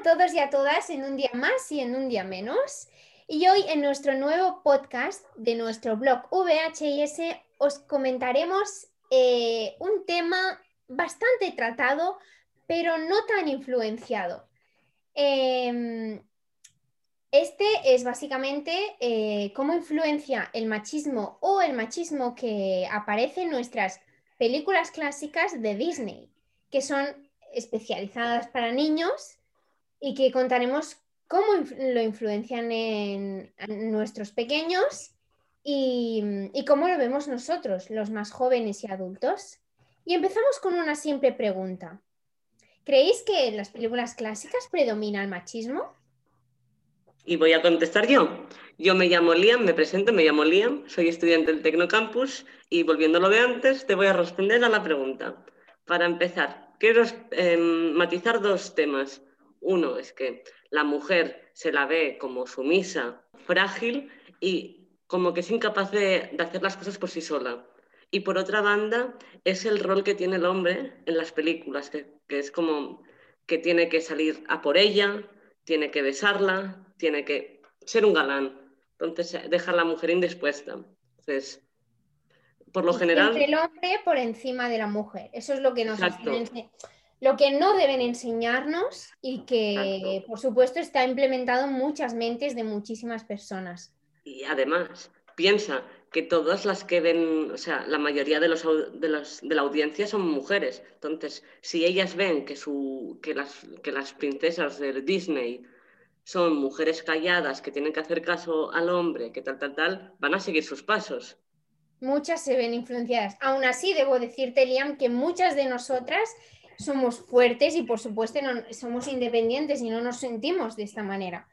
a todos y a todas en un día más y en un día menos. Y hoy en nuestro nuevo podcast de nuestro blog VHS os comentaremos eh, un tema bastante tratado, pero no tan influenciado. Em, este es básicamente eh, cómo influencia el machismo o el machismo que aparece en nuestras películas clásicas de Disney, que son especializadas para niños y que contaremos cómo lo influencian en, nuestros pequeños y, cómo lo vemos nosotros, los más jóvenes y adultos. Y empezamos con una simple pregunta. ¿Creéis que en las películas clásicas predomina el machismo? Y voy a contestar yo. Yo me llamo Liam, me presento, me llamo Liam, soy estudiante del Tecnocampus y volviendo a lo de antes, te voy a responder a la pregunta. Para empezar, quiero em, matizar dos temas. Uno es que la mujer se la ve como sumisa, frágil y como que es incapaz de, hacer las cosas por sí sola. Y por otra banda, es el rol que tiene el hombre en las películas, que, es como que tiene que salir a por ella, tiene que besarla, tiene que ser un galán. Entonces, deja a la mujer indispuesta. Entonces, por lo general... el hombre por encima de la mujer. Eso es lo que nos lo que no deben enseñarnos y que, por supuesto, está implementado en muchas mentes de muchísimas personas. Y además, piensa que todas las que ven, o sea, la mayoría de, los, de, la audiencia son mujeres. Entonces, si ellas ven que, su, que, las, que las princesas de Disney son mujeres calladas que tienen que hacer caso al hombre, que tal, tal, tal, van a seguir sus pasos. Muchas se ven influenciadas. Aún así, debo decirte, Liam, que muchas de nosotras somos fuertes y por supuesto no, somos independientes y no nos sentimos de esta manera.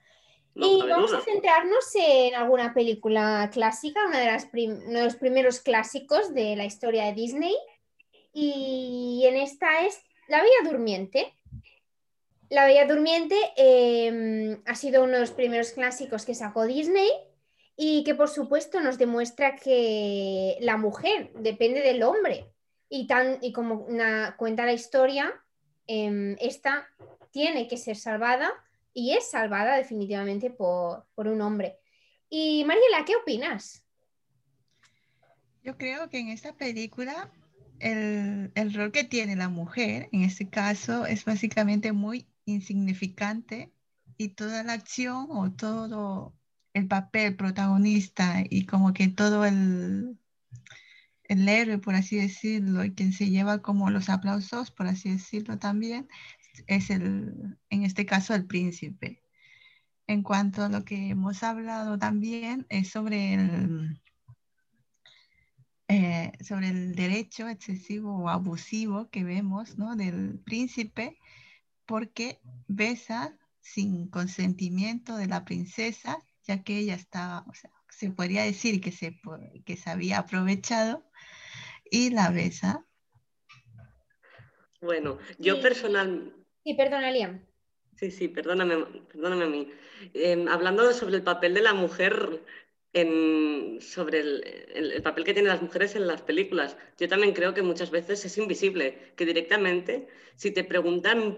y vamos a centrarnos en alguna película clásica, una de las uno de los primeros clásicos de la historia de Disney. Y en esta es La Bella Durmiente. La Bella Durmiente em, ha sido uno de los primeros clásicos que sacó Disney y que por supuesto nos demuestra que la mujer depende del hombre y, tan, y como una, cuenta la historia, em, esta tiene que ser salvada y es salvada definitivamente por, un hombre. Y Mariela, ¿qué opinas? Yo creo que en esta película el, el, rol que tiene la mujer, en este caso, es básicamente muy insignificante y toda la acción o todo el papel protagonista y como que todo el, el héroe, por así decirlo, y quien se lleva como los aplausos, por así decirlo también, es el, en este caso, el príncipe. En cuanto a lo que hemos hablado también es sobre el, eh, sobre el derecho excesivo o abusivo que vemos ¿no? del príncipe, porque besa sin consentimiento de la princesa, ya que ella estaba, o sea, se podría decir que se, que se había aprovechado y la besa. Bueno, yo personal... Sí, perdona, Liam. Sí, sí, perdóname, perdóname a mí. Em, hablando sobre el papel de la mujer, en, sobre el, papel que tienen las mujeres en las películas, yo también creo que muchas veces es invisible, que directamente, si te preguntan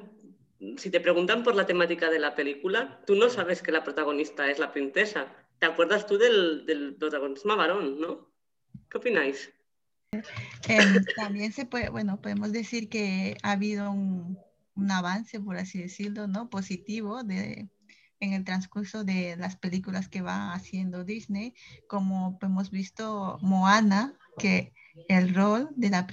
si te preguntan por la temática de la película, tú no sabes que la protagonista es la princesa. ¿Te acuerdas tú del, del protagonismo varón, no? ¿Qué opináis? Em, también se puede, bueno, podemos decir que ha habido un, avance, por así decirlo, ¿no? Positivo de, en el transcurso de las películas que va haciendo Disney, como hemos visto Moana, que el rol de la,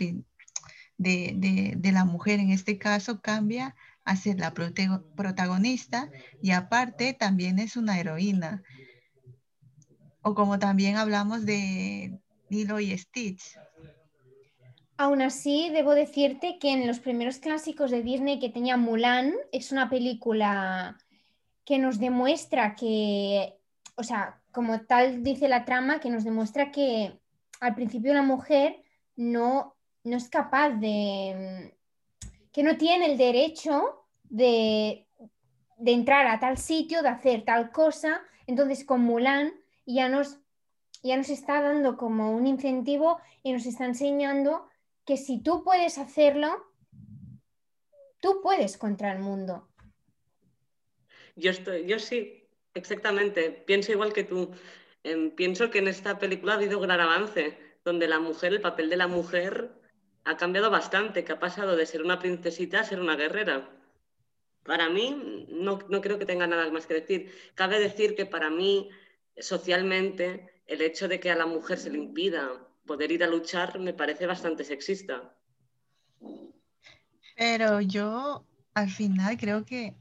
de, de, la mujer en este caso cambia a ser la protagonista y aparte también es una heroína. O como también hablamos de Lilo y Stitch, Aún así, debo decirte que en los primeros clásicos de Disney que tenía Mulan, es una película que nos demuestra que, o sea, como tal dice la trama, que nos demuestra que al principio una mujer no, no es capaz de, que no tiene el derecho de, de entrar a tal sitio, de hacer tal cosa. Entonces con Mulan ya nos, ya nos está dando como un incentivo y nos está enseñando que si tú puedes hacerlo, tú puedes contra el mundo. Yo, estoy, yo sí, exactamente. Pienso igual que tú. Em, pienso que en esta película ha habido un gran avance, donde la mujer, el papel de la mujer ha cambiado bastante, que ha pasado de ser una princesita a ser una guerrera. Para mí, no, no creo que tenga nada más que decir. Cabe decir que para mí, socialmente, el hecho de que a la mujer se le impida poder ir a luchar me parece bastante sexista. Pero yo al final creo que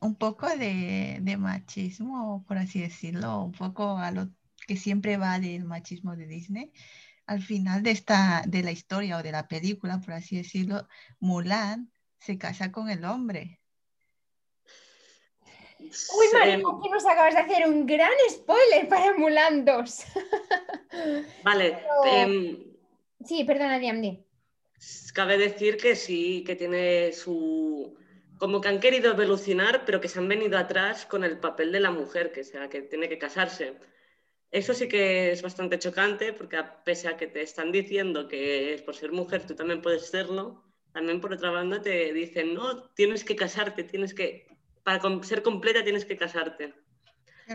un poco de, machismo, por así decirlo, un poco a lo que siempre va del machismo de Disney. Al final de, esta, de la historia o de la película, por así decirlo, Mulan se casa con el hombre. Uy, María, aquí nos acabas de hacer un gran spoiler para Mulan 2. Vale. Em, sí, perdona, Diamdi. Cabe decir que sí, que tiene su... Como que han querido evolucionar, pero que se han venido atrás con el papel de la mujer, que sea, que tiene que casarse. Eso sí que es bastante chocante, porque pese a que te están diciendo que es por ser mujer tú también puedes serlo, también por otra banda te dicen, no, tienes que casarte, tienes que para ser completa tienes que casarte.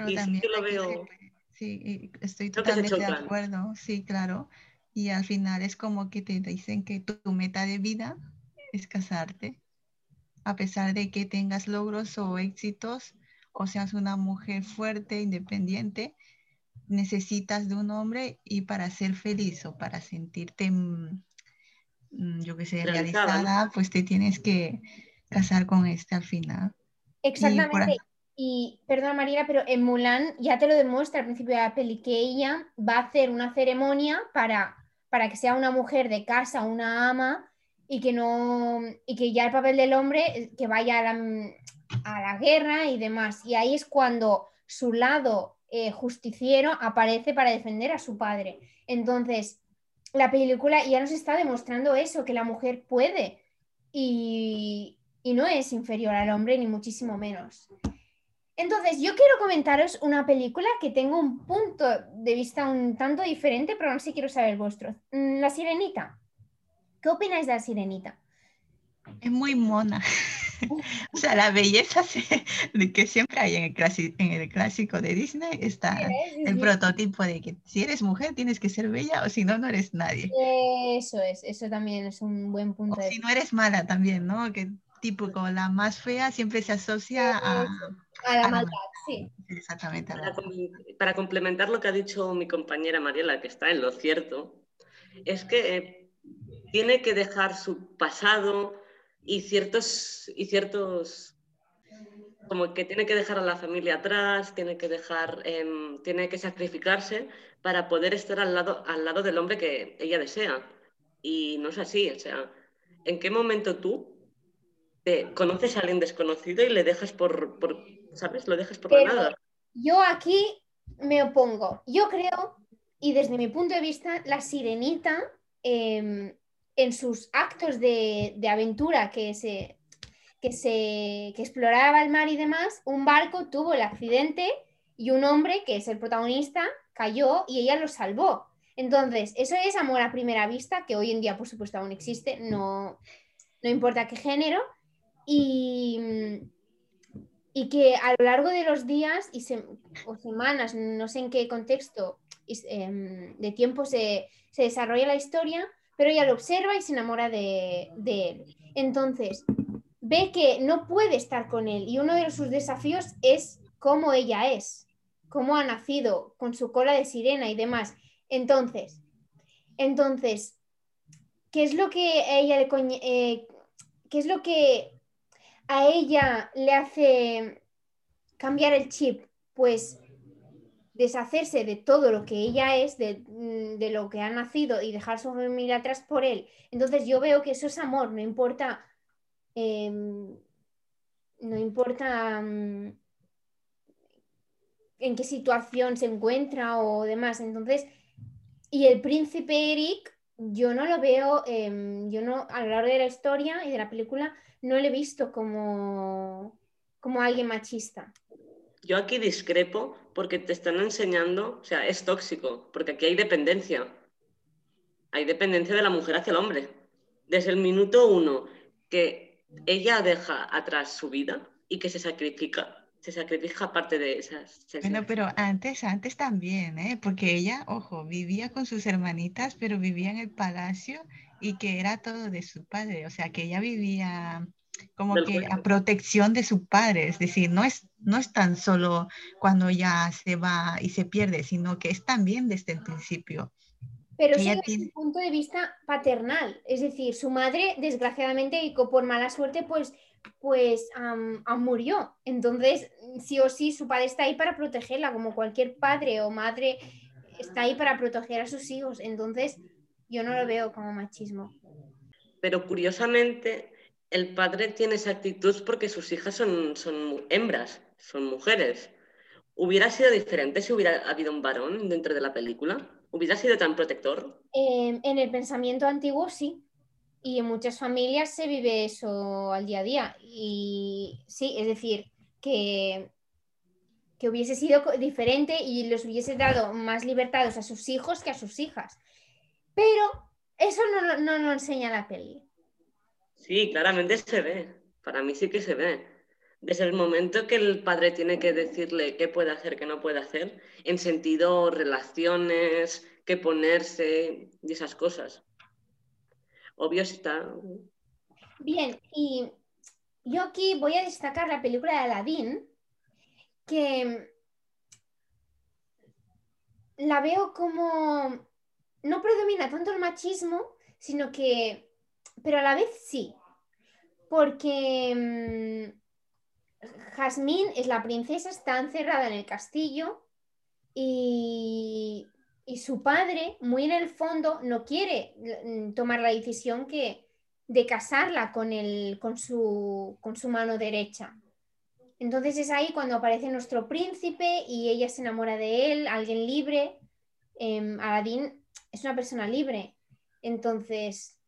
y sí lo veo. sí, estoy totalmente de acuerdo, sí, claro. Y al final es como que te dicen que tu, meta de vida es casarte. A pesar de que tengas logros o éxitos, o seas una mujer fuerte, independiente, necesitas de un hombre y para ser feliz o para sentirte, mm, mm, yo que sé, realizada, pues te tienes que casar con este al final. Exactamente. Y, perdona María, pero en Mulan ya te lo demuestra al principio de la peli que ella va a hacer una ceremonia para, para que sea una mujer de casa, una ama, y que no y que ya el papel del hombre eh, que vaya a la, a la guerra y demás. Y ahí es cuando su lado eh, justiciero aparece para defender a su padre. Entonces, la película ya nos está demostrando eso, que la mujer puede. Y, y no es inferior al hombre, ni muchísimo menos. Entonces, yo quiero comentaros una película que tengo un punto de vista un tanto diferente, pero no sé si quiero saber el vuestro. Mm, la Sirenita. ¿Qué opináis de la Sirenita? Es muy mona. o sea, la belleza de que siempre hay en el, clásico, en el clásico de Disney está el prototipo de que si eres mujer tienes que ser bella o si no, no eres nadie. Eso es, eso también es un buen punto. O si no eres mala también, ¿no? Que típico, la más fea siempre se asocia a, la maldad, sí. Exactamente. Para, complementar lo que ha dicho mi compañera Mariela, que está en lo cierto, es que eh, tiene que dejar su pasado y ciertos, y ciertos como que tiene que dejar a la familia atrás, tiene que dejar, em, tiene que sacrificarse para poder estar al lado, al lado del hombre que ella desea. Y no es así, o sea, ¿en qué momento tú conoces a alguien desconocido y le dejas por, ¿sabes? Lo dejas por nada. Yo aquí me opongo. Yo creo, y desde mi punto de vista, la sirenita em, en sus actos de, aventura que se, que se que exploraba el mar y demás, un barco tuvo el accidente y un hombre, que es el protagonista, cayó y ella lo salvó. Entonces, eso es amor a primera vista, que hoy en día, por supuesto, aún existe, no, no importa qué género, y, y que a lo largo de los días y o semanas, no sé en qué contexto em, de tiempo se, desarrolla la historia, pero ella lo observa y se enamora de, él. Entonces, ve que no puede estar con él y uno de sus desafíos es cómo ella es, cómo ha nacido, con su cola de sirena y demás. Entonces, entonces, ¿qué es lo que ella le eh, qué es lo que a ella le hace cambiar el chip, pues deshacerse de todo lo que ella es, de, mm, lo que ha nacido y dejar su familia atrás por él. Entonces yo veo que eso es amor, no importa, em, no importa mm, en qué situación se encuentra o demás. Entonces, y el príncipe Eric, yo no lo veo, em, yo no, a lo largo de la historia y de la película, no le he visto como, como alguien machista. Yo aquí discrepo porque te están enseñando, o sea, es tóxico, porque aquí hay dependencia. Hay dependencia de la mujer hacia el hombre. Desde el minuto uno que ella deja atrás su vida y que se sacrifica se sacrifica parte de esas. Bueno, pero antes, antes también, ¿eh? Porque ella, ojo, vivía con sus hermanitas, pero vivía en el palacio y que era todo de su padre, o sea, que ella vivía como que a protección de su padre, es decir, no es, no es tan solo cuando ya se va y se pierde, sino que es también desde el principio. Pero sí desde tiene... punto de vista paternal, es decir, su madre, desgraciadamente y por mala suerte, pues, pues murió. Entonces, sí o sí, su padre está ahí para protegerla, como cualquier padre o madre está ahí para proteger a sus hijos. Entonces, yo no lo veo como machismo. Pero curiosamente, el padre tiene esa actitud porque sus hijas son, son hembras, son mujeres. ¿Hubiera sido diferente si hubiera habido un varón dentro de la película? ¿Hubiera sido tan protector? Em, en el pensamiento antiguo sí. Y en muchas familias se vive eso al día a día. Y sí, es decir, que, que hubiese sido diferente y les hubiese dado más libertades a sus hijos que a sus hijas. Pero eso no, no lo enseña la peli. Sí, claramente se ve. Para mí sí que se ve. Desde el momento que el padre tiene que decirle qué puede hacer, qué no puede hacer, en sentido relaciones, qué ponerse y esas cosas. Obvio está. Bien, y yo aquí voy a destacar la película de Aladdin, que la veo como no predomina tanto el machismo, sino que pero a la vez sí, porque mm, Jasmine es la princesa, está encerrada en el castillo y, su padre, muy en el fondo, no quiere mm, tomar la decisión que, de casarla con, con, su, con su mano derecha. Entonces es ahí cuando aparece nuestro príncipe y ella se enamora de él, alguien libre. Eh, Aladdin es una persona libre. Entonces,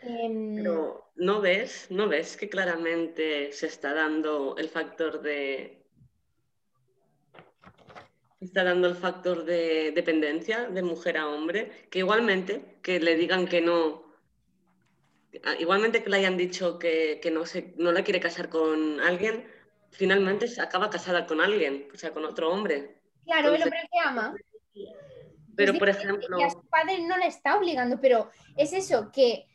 Pero no ves, no ves que claramente se está dando el factor de está dando el factor de dependencia de mujer a hombre, que igualmente que le digan que no, ah, igualmente que le hayan dicho que, no, se, no la quiere casar con alguien, finalmente se acaba casada con alguien, o sea, con otro hombre. Claro, el hombre que ama. Pero, por ejemplo... Y a su padre no le está obligando, pero es eso, que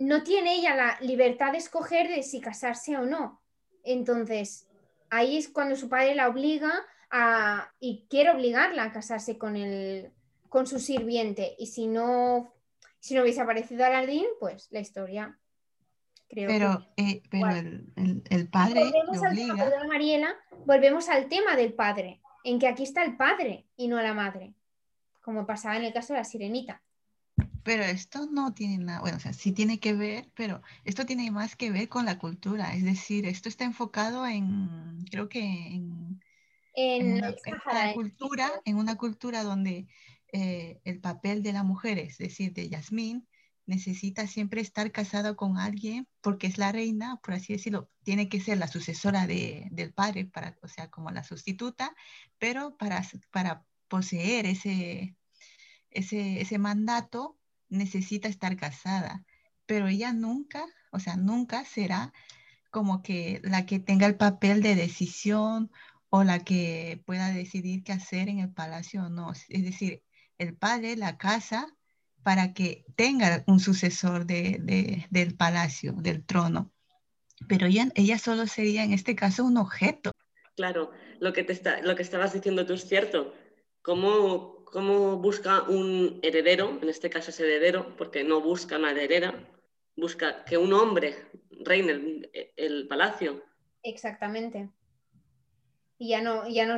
no tiene ella la libertad de escoger de si casarse o no. Entonces, ahí es cuando su padre la obliga a, y quiere obligarla a casarse con, el, con su sirviente. Y si no, si no hubiese aparecido Aladín, pues la historia creo pero, eh, pero el, padre volvemos obliga. Al, Mariela, volvemos al tema del padre, en que aquí está el padre y no la madre, como pasaba en el caso de la sirenita. Pero esto no tiene nada, bueno, o sea, sí tiene que ver, pero esto tiene más que ver con la cultura, es decir, esto está enfocado en, creo que en, en, una, cultura, en una cultura donde eh, el papel de la mujer, es decir, de Yasmín, necesita siempre estar casada con alguien porque es la reina, por así decirlo, tiene que ser la sucesora de, del padre, para, o sea, como la sustituta, pero para, para poseer ese, ese, ese mandato necesita estar casada, pero ella nunca, o sea, nunca será como que la que tenga el papel de decisión o la que pueda decidir qué hacer en el palacio o no. Es decir, el padre la casa para que tenga un sucesor de, del palacio, del trono. Pero ella, ella solo sería en este caso un objeto. Claro, lo que, te está, lo que estabas diciendo tú es cierto. ¿Cómo, cómo busca un heredero, en este caso es heredero, porque no busca una heredera, busca que un hombre reine el, palacio. Exactamente. Y ya no, ya, no,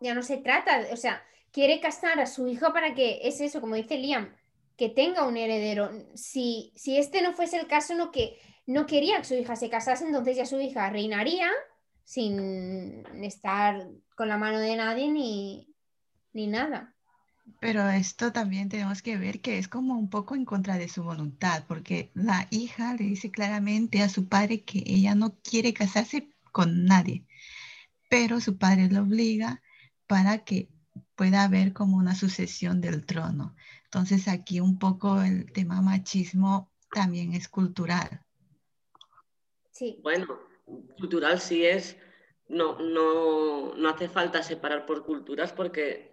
ya no se trata, o sea, quiere casar a su hijo para que, es eso, como dice Liam, que tenga un heredero. Si, si este no fuese el caso, no, que, no quería que su hija se casase, entonces ya su hija reinaría sin estar con la mano de nadie ni, ni nada. Pero esto también tenemos que ver que es como un poco en contra de su voluntad, porque la hija le dice claramente a su padre que ella no quiere casarse con nadie, pero su padre la obliga para que pueda haber como una sucesión del trono. Entonces aquí un poco el tema machismo también es cultural. Sí. Bueno, cultural sí es, no, no, no hace falta separar por culturas porque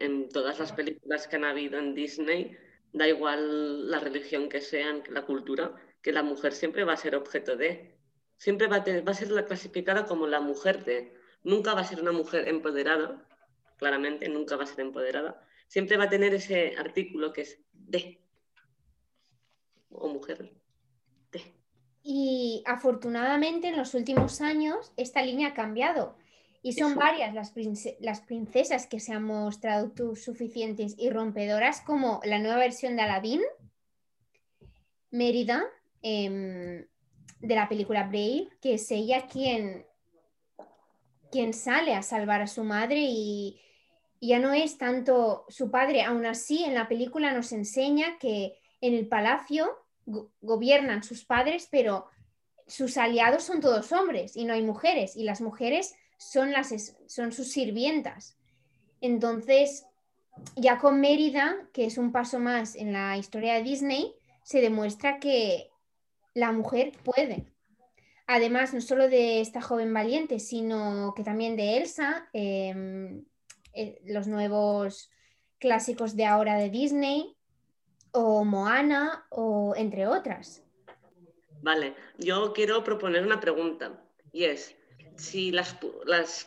en todas las películas que han habido en Disney, da igual la religión que sean, la cultura, que la mujer siempre va a ser objeto de, siempre va a, va a ser la clasificada como la mujer de, nunca va a ser una mujer empoderada, claramente, nunca va a ser empoderada, siempre va a tener ese artículo que es de, o mujer. Y afortunadamente en los últimos años esta línea ha cambiado. Y son varias las, las, princesas que se han mostrado suficientes y rompedoras, como la nueva versión de Aladdin, Mérida, em, de la película Brave, que es ella quien, quien sale a salvar a su madre y, ya no es tanto su padre, aún así en la película nos enseña que en el palacio gobiernan sus padres, pero sus aliados son todos hombres y no hay mujeres, y las mujeres son, las, son sus sirvientas. Entonces, ya con Mérida, que es un paso más en la historia de Disney, se demuestra que la mujer puede. Además, no solo de esta joven valiente, sino que también de Elsa, em, eh, los nuevos clásicos de ahora de Disney, o Moana, o entre otras. Vale, yo quiero proponer una pregunta y es, si las,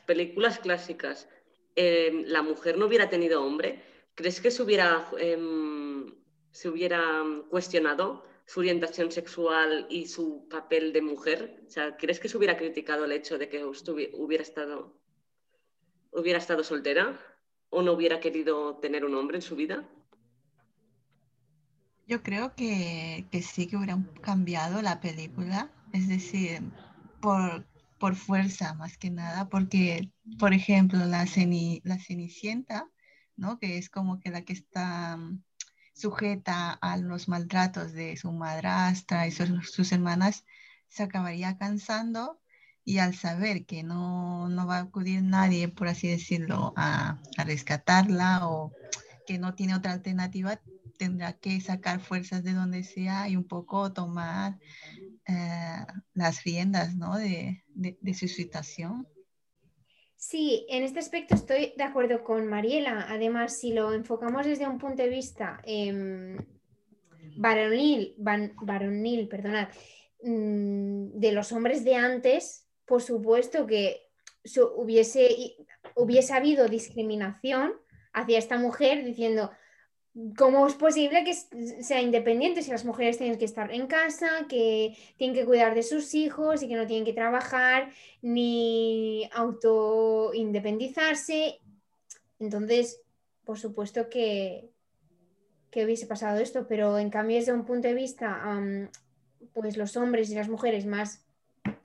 películas clásicas em, la mujer no hubiera tenido hombre, ¿crees que se hubiera, em, se hubiera cuestionado su orientación sexual y su papel de mujer? O sea, ¿crees que se hubiera criticado el hecho de que hubiera estado, hubiera estado soltera o no hubiera querido tener un hombre en su vida? Yo creo que, que sí que hubieran cambiado la película, es decir, por, por fuerza más que nada, porque, por ejemplo, la, la Cenicienta, ¿no? que es como que la que está mm, sujeta a los maltratos de su madrastra y sus, hermanas, se acabaría cansando y al saber que no, no, va a acudir nadie, por así decirlo, a, a rescatarla o que no tiene otra alternativa, tendrá que sacar fuerzas de donde sea y un poco tomar eh, las riendas ¿no? de, de, su situación. Sí, en este aspecto estoy de acuerdo con Mariela. Además, si lo enfocamos desde un punto de vista eh, varonil, varonil perdonad, mm, de los hombres de antes, por supuesto que hubiese, hubiese habido discriminación hacia esta mujer diciendo, ¿Cómo es posible que sea independiente si las mujeres tienen que estar en casa, que tienen que cuidar de sus hijos y que no tienen que trabajar ni auto-independizarse? Entonces, por supuesto que, que, hubiese pasado esto, pero en cambio desde un punto de vista, pues los hombres y las mujeres más...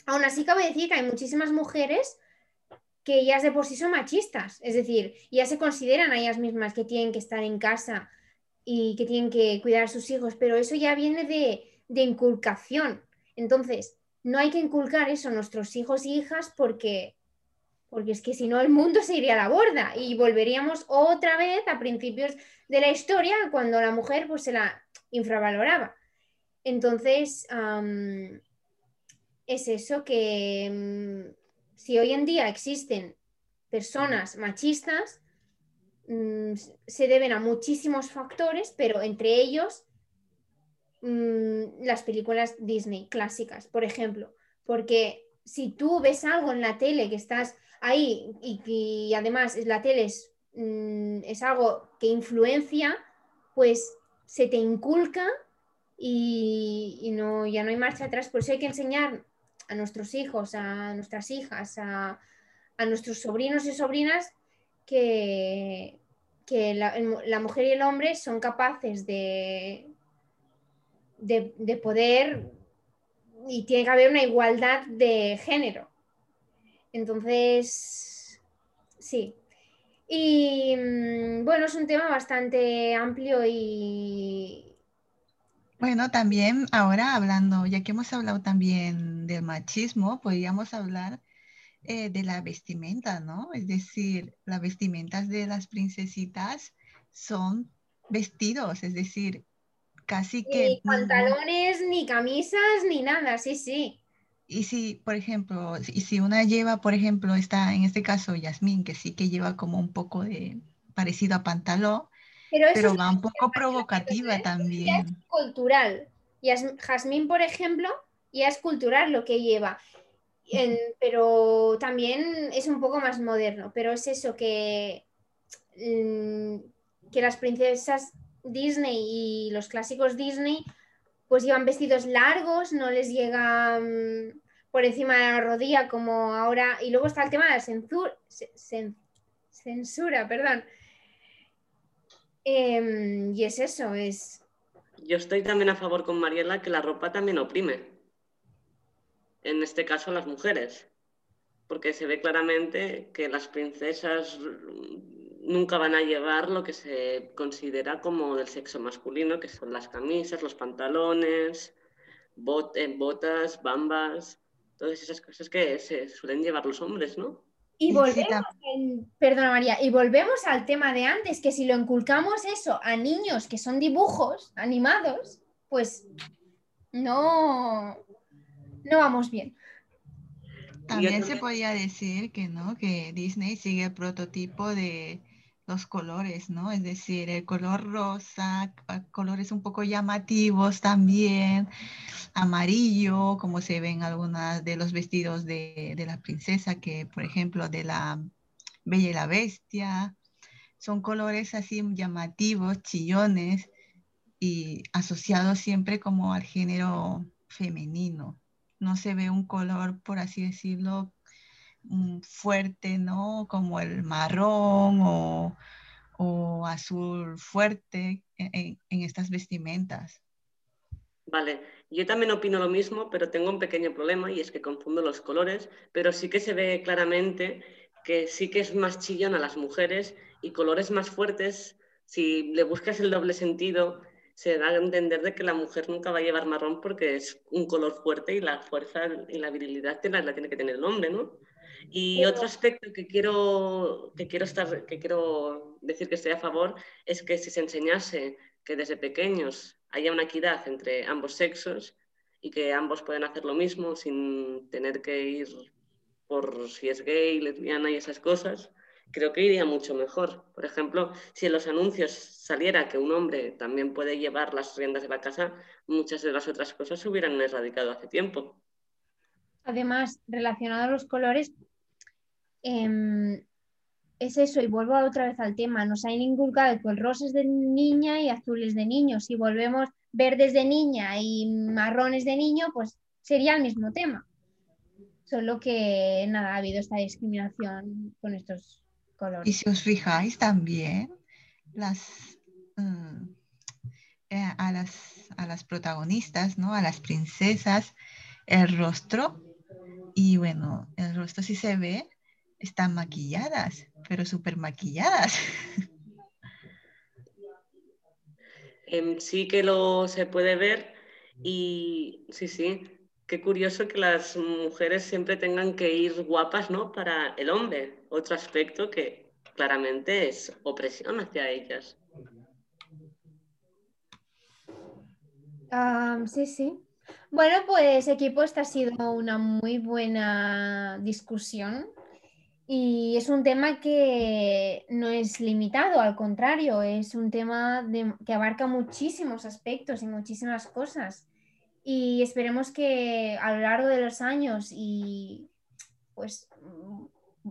Aún así cabe decir que hay muchísimas mujeres que ellas de por sí son machistas, es decir, ya se consideran a ellas mismas que tienen que estar en casa y que tienen que cuidar a sus hijos, pero eso ya viene de, de inculcación. Entonces, no hay que inculcar eso a nuestros hijos e hijas porque, porque es que si no el mundo se iría a la borda y volveríamos otra vez a principios de la historia cuando la mujer pues se la infravaloraba. Entonces, es eso que si hoy en día existen personas machistas, mm, se deben a muchísimos factores, pero entre ellos mm, las películas Disney clásicas, por ejemplo, porque si tú ves algo en la tele que estás ahí y que además la tele es, mm, es algo que influencia, pues se te inculca y, no, ya no hay marcha atrás. Por eso hay que enseñar a nuestros hijos, a nuestras hijas, a, nuestros sobrinos y sobrinas que, que la, mujer y el hombre son capaces de, de, poder y tiene que haber una igualdad de género. Entonces, sí. Y mm, bueno, es un tema bastante amplio y, bueno, también ahora hablando, ya que hemos hablado también del machismo, podríamos hablar eh, de la vestimenta, ¿no? Es decir, las vestimentas de las princesitas son vestidos, es decir, casi que... Ni pantalones, ni camisas, ni nada, sí, sí. y si, por ejemplo, y si una lleva, por ejemplo, está en este caso Yasmín, que sí que lleva como un poco de parecido a pantalón, pero, va un poco provocativa también. Ya es cultural. Y Jazmín, por ejemplo, ya es cultural lo que lleva. Pero también es un poco más moderno. Pero es eso que, mm, que las princesas Disney y los clásicos Disney pues llevan vestidos largos, no les llegan por encima de la rodilla como ahora. Y luego está el tema de la censura, censura perdón. Em, y es eso, es... Yo estoy también a favor con Mariela que la ropa también oprime. En este caso las mujeres. Porque se ve claramente que las princesas nunca van a llevar lo que se considera como del sexo masculino, que son las camisas, los pantalones, eh, botas, bambas, todas esas cosas que se suelen llevar los hombres, ¿no? Y volvemos, perdona María, y volvemos al tema de antes, que si lo inculcamos eso a niños que son dibujos animados, pues no, no vamos bien. También se podría decir que no, que Disney sigue el prototipo de los colores, ¿no? Es decir, el color rosa, colores un poco llamativos también, amarillo, como se ven algunas de los vestidos de, de, la princesa, que por ejemplo de la Bella y la Bestia, son colores así llamativos, chillones y asociados siempre como al género femenino. No se ve un color, por así decirlo, fuerte, ¿no? Como el marrón o, azul fuerte en, estas vestimentas. Vale, yo también opino lo mismo, pero tengo un pequeño problema y es que confundo los colores, pero sí que se ve claramente que sí que es más chillón a las mujeres y colores más fuertes, si le buscas el doble sentido, se da a entender de que la mujer nunca va a llevar marrón porque es un color fuerte y la fuerza y la virilidad la, la tiene que tener el hombre, ¿no? Y otro aspecto que quiero, que, quiero estar, que quiero decir que estoy a favor es que si se enseñase que desde pequeños haya una equidad entre ambos sexos y que ambos pueden hacer lo mismo sin tener que ir por si es gay, lesbiana y esas cosas, creo que iría mucho mejor. Por ejemplo, si en los anuncios saliera que un hombre también puede llevar las riendas de la casa, muchas de las otras cosas se hubieran erradicado hace tiempo. Además, relacionado a los colores, Em, es eso, y vuelvo otra vez al tema, nos han inculcado que el rosa es de niña y azul es de niño. Si volvemos verdes de niña y marrones de niño, pues sería el mismo tema. Solo que nada, ha habido esta discriminación con estos colores. Y si os fijáis también, las, mm, eh, a, las, a las protagonistas, ¿no? a las princesas, el rostro, y bueno, el rostro sí se ve están maquilladas, pero súper maquilladas. Em, sí que lo se puede ver y sí, sí, qué curioso que las mujeres siempre tengan que ir guapas, ¿no? Para el hombre. Otro aspecto que claramente es opresión hacia ellas. sí, sí. Bueno, pues equipo, esta ha sido una muy buena discusión y es un tema que no es limitado, al contrario, es un tema que abarca muchísimos aspectos y muchísimas cosas. Y esperemos que a lo largo de los años y pues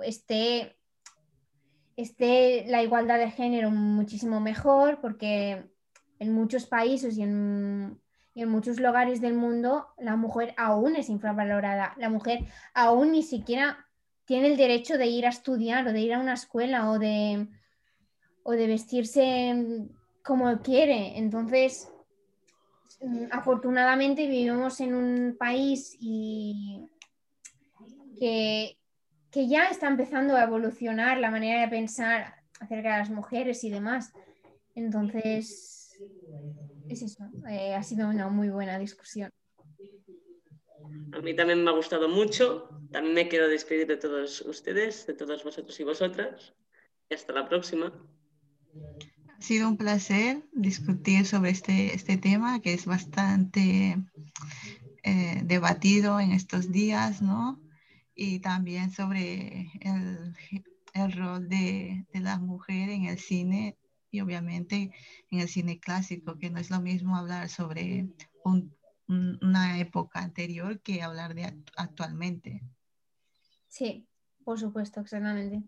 esté, esté la igualdad de género muchísimo mejor, porque en muchos países y en, muchos lugares del mundo la mujer aún es infravalorada. La mujer aún ni siquiera tiene el derecho de ir a estudiar o de ir a una escuela o de, o de vestirse como quiere. Entonces, afortunadamente vivimos en un país y que, que, ya está empezando a evolucionar la manera de pensar acerca de las mujeres y demás. Entonces, es eso, eh, ha sido una muy buena discusión. A mí también me ha gustado mucho. También me quiero despedir de todos ustedes, de todos vosotros y vosotras. Y hasta la próxima. Ha sido un placer discutir sobre este, este tema que es bastante eh, debatido en estos días, ¿no? Y también sobre el, el rol de, de, la mujer en el cine y obviamente en el cine clásico, que no es lo mismo hablar sobre un, una época anterior que hablar de actualmente. Sí, por supuesto, exactamente.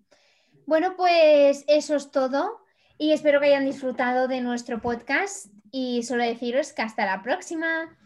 Bueno, pues eso es todo y espero que hayan disfrutado de nuestro podcast y solo deciros que hasta la próxima.